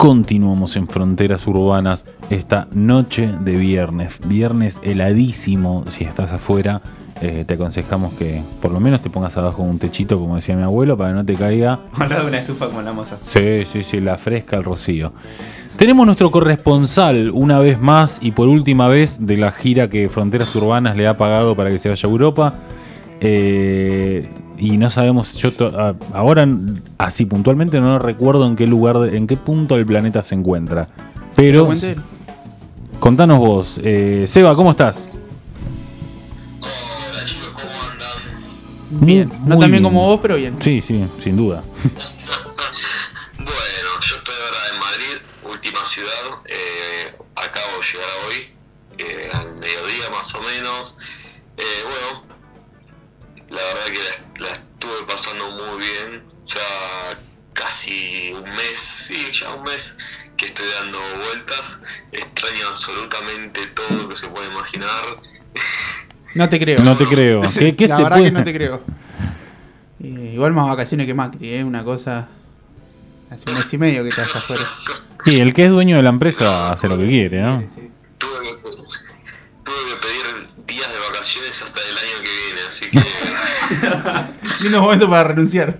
Continuamos en Fronteras Urbanas esta noche de viernes. Viernes heladísimo si estás afuera. Eh, te aconsejamos que por lo menos te pongas abajo un techito, como decía mi abuelo, para que no te caiga. Al lado de una estufa como la moza. Sí, sí, sí, la fresca, el rocío. Tenemos nuestro corresponsal una vez más y por última vez de la gira que Fronteras Urbanas le ha pagado para que se vaya a Europa. Eh, y no sabemos, yo ahora así puntualmente no recuerdo en qué lugar, de- en qué punto del planeta se encuentra. Pero contanos vos, eh, Seba, ¿cómo estás? Bien. Muy- no muy tan bien como vos, pero bien. Sí, sí, sin duda. Bueno, yo estoy ahora en Madrid, última ciudad. eh, acabo de llegar hoy, eh, al mediodía más o menos. Eh, bueno, la verdad que la, la estuve pasando muy bien. Ya casi un mes, sí, ya un mes que estoy dando vueltas. Extraño absolutamente todo lo que se puede imaginar. No te creo. No te creo. ¿Qué, qué la se verdad puede? que no te creo. Eh, igual más vacaciones que Macri, ¿eh? Una cosa. Hace un mes y medio que estás allá afuera. Y el que es dueño de la empresa hace lo que quiere, ¿no? Que pedir días de vacaciones hasta el año que viene, así que... Lindo momento para renunciar.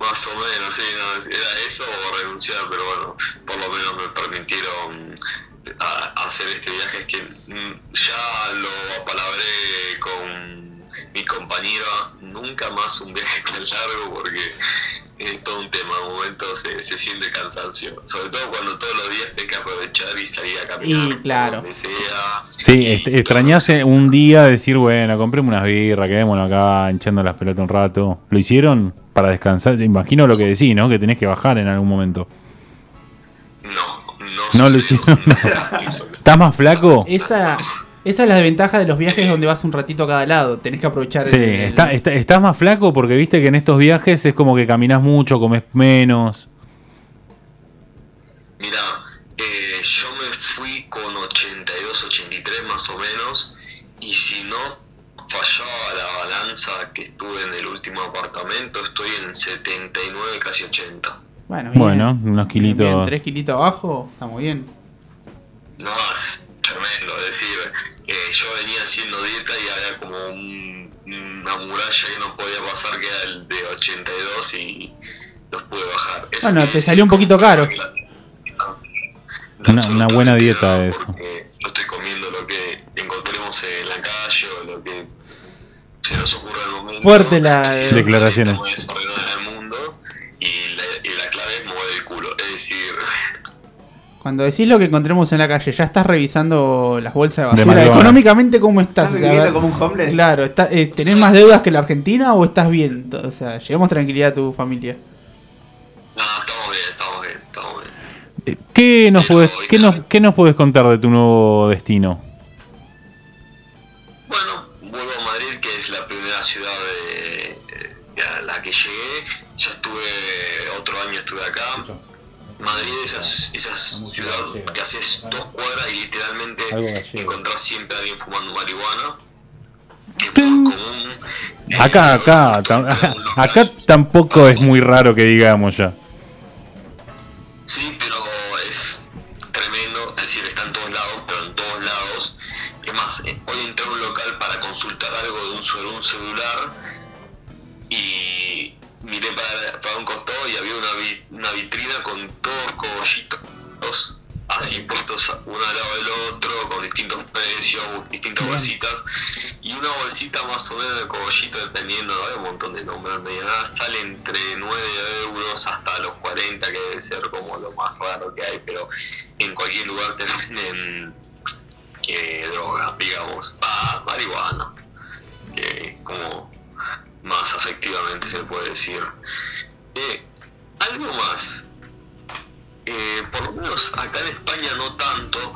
Más o menos, sí, no, era eso o renunciar, pero bueno, por lo menos me permitieron a- hacer este viaje. Es que mm, ya lo apalabré con mi compañera, nunca más un viaje tan largo porque es todo un tema. En un momento se, se siente cansancio, sobre todo cuando todos los días tenés que aprovechar y salir a caminar. Y claro. sea. Sí, est- extrañase un día decir, bueno, compremos unas birras, quedémonos acá hinchando las pelotas un rato. ¿Lo hicieron para descansar? Imagino lo que decís, ¿no? Que tenés que bajar en algún momento. No, no, No lo hicieron. ¿Estás más flaco? Esa, esa es la desventaja de los viajes donde vas un ratito a cada lado. Tenés que aprovechar Sí, el- está, está- estás más flaco porque viste que en estos viajes es como que caminas mucho, comes menos. Mira, eh, yo me fui con 82, 83 más o menos, y si no fallaba la balanza que estuve en el último apartamento, estoy en 79, casi 80. Bueno, bien. Bueno, unos kilitos. bien, tres kilitos abajo, está muy bien. No, es tremendo, decir, eh, yo venía haciendo dieta y había como un- una muralla que no podía pasar, que era el de 82 y los pude bajar. Eso Bueno, te salió un poquito caro. la- Una- una buena dieta eso. porque Yo estoy comiendo lo que encontremos en la calle o lo que se nos ocurra en el momento. Fuerte la- decir, Declaraciones. Cuando decís lo que encontremos en la calle, ¿ya estás revisando las bolsas de basura? Económicamente, ¿cómo estás? ¿Estás O sea, viviendo a ver, como un homeless? Claro, está- eh, ¿tenés más deudas que la Argentina o estás bien? O sea, llevamos tranquilidad a tu familia. no, estamos bien, estamos bien, estamos bien. Eh, ¿Qué nos, puedes, qué, nos, ¿Qué nos puedes contar de tu nuevo destino? Bueno, vuelvo a Madrid, que es la primera ciudad de, de a la que llegué. Ya estuve, otro año estuve acá. Madrid es esa, esa ciudad que haces dos cuadras y literalmente encontrás siempre a alguien fumando marihuana. Que es muy común. Acá, acá, tam- acá tampoco es muy raro que digamos ya. Sí, pero es tremendo, es decir, está en todos lados, pero en todos lados. Es más, eh, hoy entré a un local para consultar algo de un, sobre un celular y miré para, para un costado y había una, vi- una vitrina con todos cogollitos así puestos uno al lado del otro, con distintos precios, distintas Bien. bolsitas. Y una bolsita más o menos de cogollito, dependiendo, hay un montón de nombres, nada, sale entre 9 euros hasta los 40, que debe ser como lo más raro que hay, pero en cualquier lugar te venden eh, droga, digamos, ah, marihuana, que como más afectivamente se puede decir. Eh, algo más, eh, por lo menos acá en España no tanto,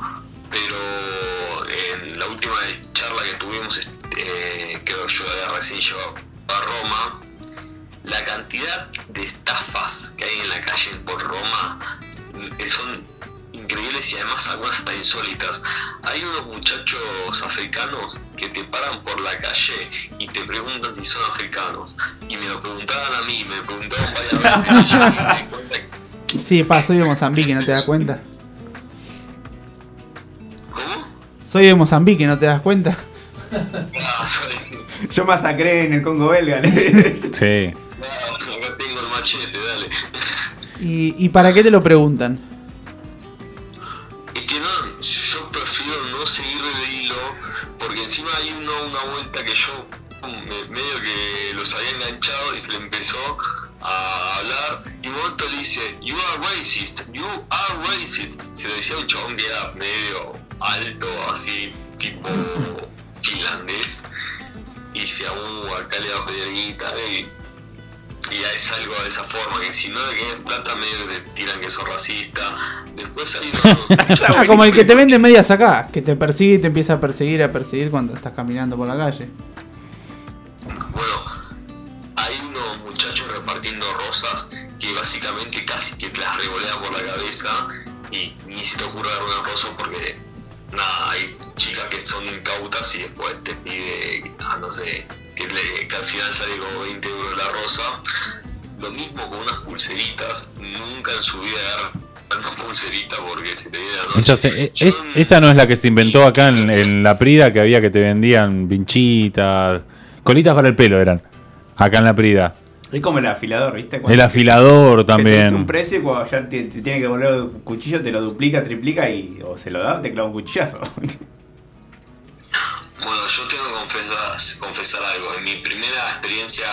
pero en la última charla que tuvimos, eh, creo yo recién llegado a Roma, la cantidad de estafas que hay en la calle por Roma mm, son increíbles y además algunas hasta insólitas. Hay unos muchachos africanos que te paran por la calle y te preguntan si son africanos. Y me lo preguntaban a mí, me preguntaron varias veces y yo me di cuenta que Sí, pa, soy de Mozambique, ¿no te das cuenta? ¿Cómo? Soy de Mozambique, ¿no te das cuenta? Yo masacré en el Congo belga. Sí. Ah, acá tengo el machete, dale. ¿Y, ¿Y para qué te lo preguntan? Que yo me- medio que los había enganchado y se le empezó a hablar y momento le dice, you are racist, you are racist. Se lo decía a un chabón que era medio alto, así tipo finlandés, y decía, uh, acá le va a pedir guita, y, y ya es algo de esa forma, que si no le quedan plata medio que te tiran que sos racista. Después hay unos... Ah, como el que te vende medias acá, que te persigue y te empieza a perseguir, a perseguir cuando estás caminando por la calle. Bueno, hay unos muchachos repartiendo rosas que básicamente casi que te las revolean por la cabeza y ni se te ocurre dar una rosa porque nada, hay chicas que son incautas y después te pide, ah, no sé, que, le- que al final sale como 20 euros la rosa. Lo mismo con unas pulseritas, nunca en su vida agarran una pulserita porque se te viene la noche. Esa, se- Yo es- en- esa no es la que se inventó acá en, en la Prida, que había que te vendían pinchitas, colitas para el pelo eran. Acá en la Prida. Es como el afilador, ¿viste? El afilador Que te un también. precio y cuando ya te, te tiene que volver un cuchillo, te lo duplica, triplica y o se lo da o te clava un cuchillazo. Bueno, yo tengo que confesar, confesar algo. En mi primera experiencia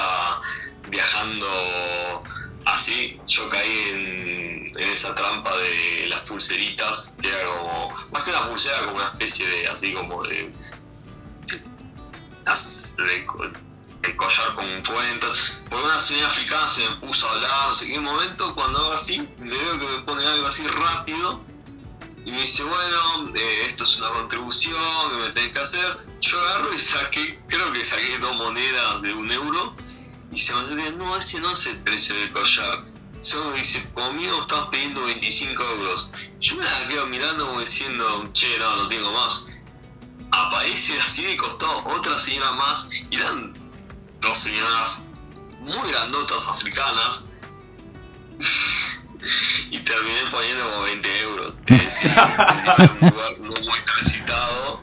viajando así, yo caí en, esa trampa de las pulseritas, que era como, más que una pulsera, como una especie de, así como de, de, de collar con cuentos. Por una señora africana se me puso a hablar, no sé qué momento, cuando hago así, le veo que me pone algo así rápido. Y me dice, bueno, eh, esto es una contribución que me tenés que hacer. Yo agarro y saqué, creo que saqué dos monedas de un euro. Y se me dice, no, ese no es el precio del collar. Solo me dice, conmigo estás pidiendo 25 euros. Yo me la quedo mirando como diciendo, che, no, no tengo más. Aparece así de costado otra señora más. Y eran dos señoras muy grandotas africanas. Y terminé poniendo como 20 euros. Es era un lugar no muy transitado.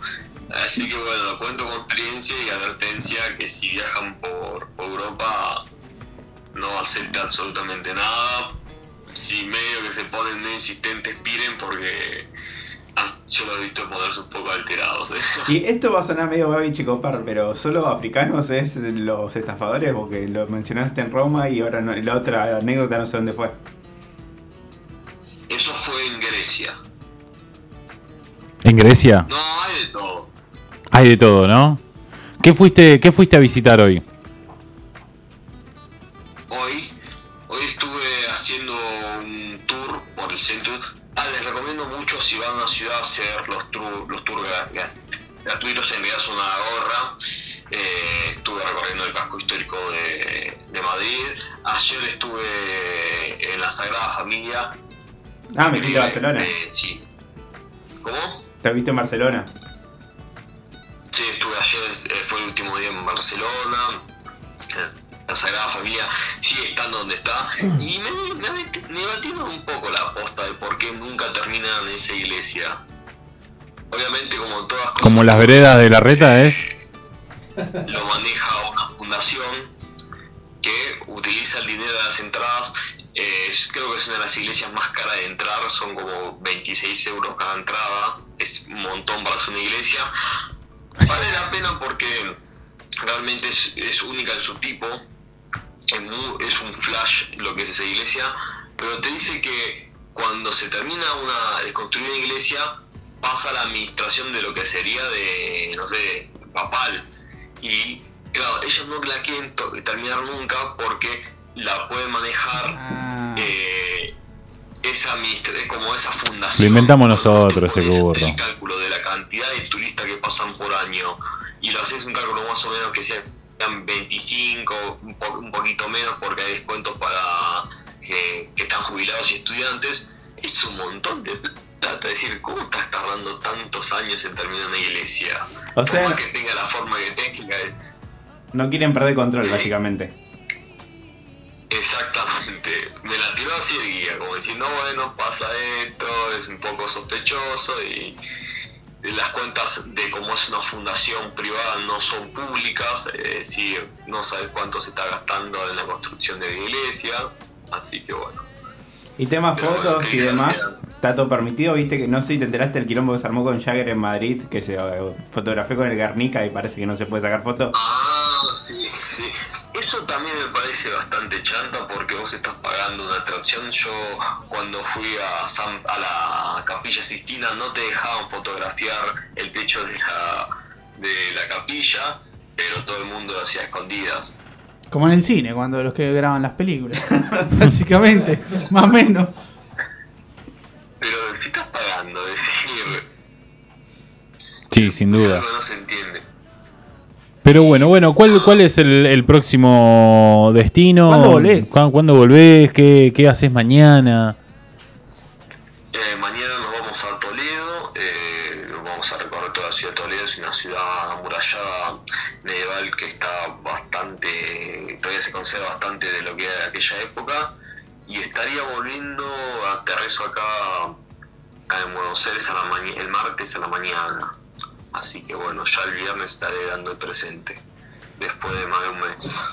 Así que bueno, cuento con experiencia y advertencia que si viajan por Europa no acepten absolutamente nada. Si medio que se ponen medio insistentes, piren porque ah, yo lo he visto ponerse un poco alterados. y esto va a sonar medio Babi Chicopar, pero solo africanos es los estafadores, porque lo mencionaste en Roma y ahora no- la otra anécdota no sé dónde fue. Eso fue en Grecia. ¿En Grecia? No, hay de todo. Hay de todo, ¿no? ¿Qué fuiste, qué fuiste a visitar hoy? Hoy, hoy estuve haciendo un tour por el centro. Ah, les recomiendo mucho si van a una ciudad hacer los, tours los tours gra- gra- gratuitos, en realidad son una gorra. Eh, estuve recorriendo el casco histórico de, de Madrid. Ayer estuve en la Sagrada Familia. Ah, me Increíble. Barcelona. Eh, sí. ¿Cómo? ¿Te viste en Barcelona? Sí, estuve ayer, eh, fue el último día en Barcelona. eh, La Sagrada Familia sigue estando donde está. Y me, me, me batieron un poco la aposta de por qué nunca terminan esa iglesia. Obviamente, como todas cosas. Como las veredas de la reta es. Lo maneja una fundación que utiliza el dinero de las entradas. Eh, creo que es una de las iglesias más caras de entrar, son como 26 euros cada entrada. Es un montón para hacer una iglesia. Vale la pena porque realmente es, es única en su tipo. Es, un flash lo que es esa iglesia. Pero te dice que cuando se termina una, de construir una iglesia, pasa la administración de lo que sería de, no sé, papal. Y claro, ellos no la quieren terminar nunca porque la puede manejar Ah, eh, esa como esa fundación. Lo inventamos nosotros, ese. El cálculo de la cantidad de turistas que pasan por año y lo haces un cálculo más o menos que sean 25, un, po- un poquito menos porque hay descuentos para que, que están jubilados y estudiantes, es un montón de plata. Es decir, ¿cómo estás tardando tantos años en terminar una iglesia? O sea- que tenga la forma que tenga, No quieren perder control, Sí. básicamente. Exactamente, me la tiró así el guía, como diciendo, bueno, pasa esto, es un poco sospechoso y las cuentas de cómo es una fundación privada no son públicas, es decir, no sabes cuánto se está gastando en la construcción de la iglesia, así que bueno. Y temas Pero fotos y demás, está todo permitido, viste que no sé si te enteraste del quilombo que se armó con Jagger en Madrid, que se eh, fotografió con el Guernica y parece que no se puede sacar foto. Ah, me parece bastante chanta porque vos estás pagando una atracción. Yo cuando fui a, San- a la capilla Sistina no te dejaban fotografiar el techo de la, de la capilla, pero todo el mundo lo hacía escondidas. Como en el cine, cuando los que graban las películas. Básicamente, más o menos. Pero si estás pagando, decir, Sí, sin duda. no se entiende. Pero bueno, bueno, ¿cuál, cuál es el, el próximo destino? ¿Cuándo volvés? ¿Cuándo, cuándo volvés? ¿Qué, qué haces mañana? Eh, mañana nos vamos a Toledo, eh, nos vamos a recorrer toda la ciudad de Toledo, es una ciudad amurallada medieval que está bastante, todavía se conserva bastante de lo que era de aquella época y estaría volviendo, aterrizo acá en Buenos Aires a la el martes a la mañana, así que bueno, ya el viernes estaré dando el presente, después de más de un mes.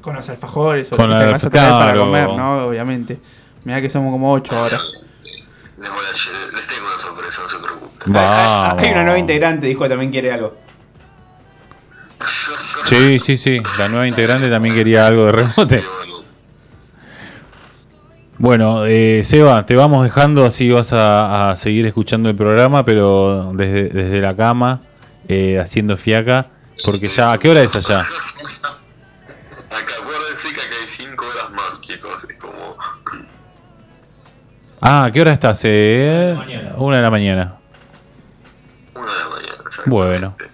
Con los alfajores o Con lo que la- se vas a traer para comer, ¿no? Obviamente. Mirá que somos como ocho ahora. Les, voy a lle- les tengo una sorpresa, no se preocupen. Vamos. Hay una nueva integrante, dijo que también quiere algo. Sí, sí, sí. La nueva integrante también quería algo de remote. Bueno. Eh, Seba, te vamos dejando, así vas a, a seguir escuchando el programa, pero desde, desde la cama, eh, haciendo fiaca, porque ya, ¿a qué hora es allá? Acá acuérdense que acá hay 5 horas más, chicos. Es como. Ah, ¿a qué hora estás? Eh? Una de la mañana. Una de la mañana. Bueno. Eh,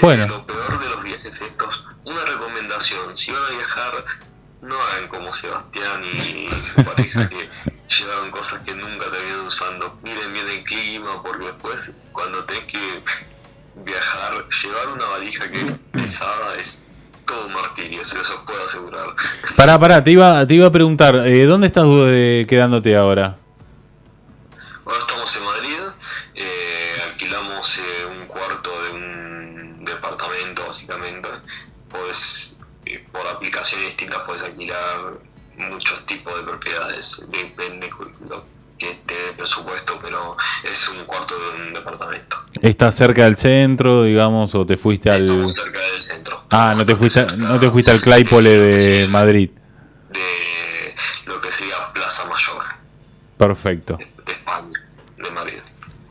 Bueno. Lo peor de los viajes estos, una recomendación: si van a viajar, no hagan como Sebastián y su pareja que llevaron cosas que nunca terminan usando. Miren bien el clima, porque después, cuando tenés que viajar, llevar una valija que es pesada es todo un martirio, se los puedo asegurar. Pará, pará, te iba, te iba a preguntar, eh, ¿dónde estás eh, quedándote ahora? Ahora estamos en Madrid, eh, alquilamos eh, un cuarto de un departamento básicamente. Por aplicaciones distintas puedes alquilar muchos tipos de propiedades, depende lo que te dé presupuesto, pero es un cuarto de un departamento. ¿Estás cerca del centro, digamos, o te fuiste al... cerca del centro. Ah, no te fuiste, Cerca no te fuiste al Claypole de Madrid. De lo que sería Plaza Mayor Perfecto, de España, de Madrid.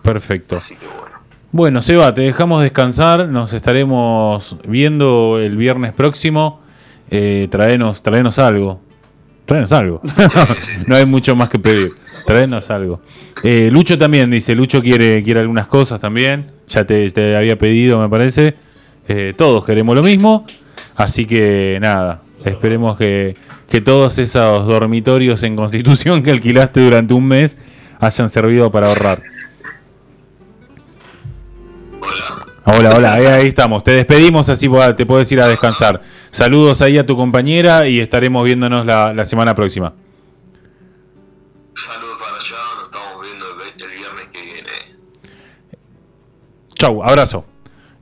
perfecto. Así que bueno. Bueno, Seba, te dejamos descansar. Nos estaremos viendo el viernes próximo. Eh, traenos, traenos algo. Traenos algo. no hay mucho más que pedir. Traenos algo. Eh, Lucho también dice, Lucho quiere, quiere algunas cosas también. Ya te, te había pedido, me parece. Eh, todos queremos lo mismo. Así que nada, esperemos que, que todos esos dormitorios en Constitución que alquilaste durante un mes hayan servido para ahorrar. Hola. Hola, ahí, ahí estamos. Te despedimos, así te puedes ir a descansar. Saludos ahí a tu compañera y estaremos viéndonos la, la semana próxima. Saludos para allá, nos estamos viendo el, el viernes que viene. Chau, abrazo.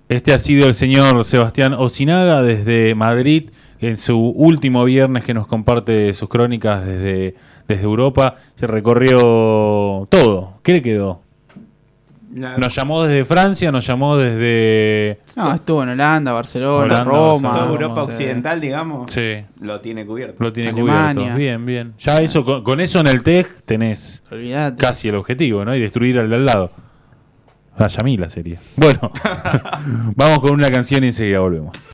Este ha sido el señor Sebastián Osinaga desde Madrid, en su último viernes que nos comparte sus crónicas desde, desde Europa. Se recorrió todo. ¿Qué le quedó? La- Nos llamó desde Francia, nos llamó desde... No, estuvo en Holanda, Barcelona, Holanda, Roma. Toda Europa occidental, digamos, Sí, lo tiene cubierto. lo tiene Alemania. cubierto. Bien, bien. Ya eso, con, con eso en el TEC tenés casi el objetivo, ¿no? Y destruir al de al lado. La Yamila sería. Bueno, vamos con una canción y enseguida volvemos.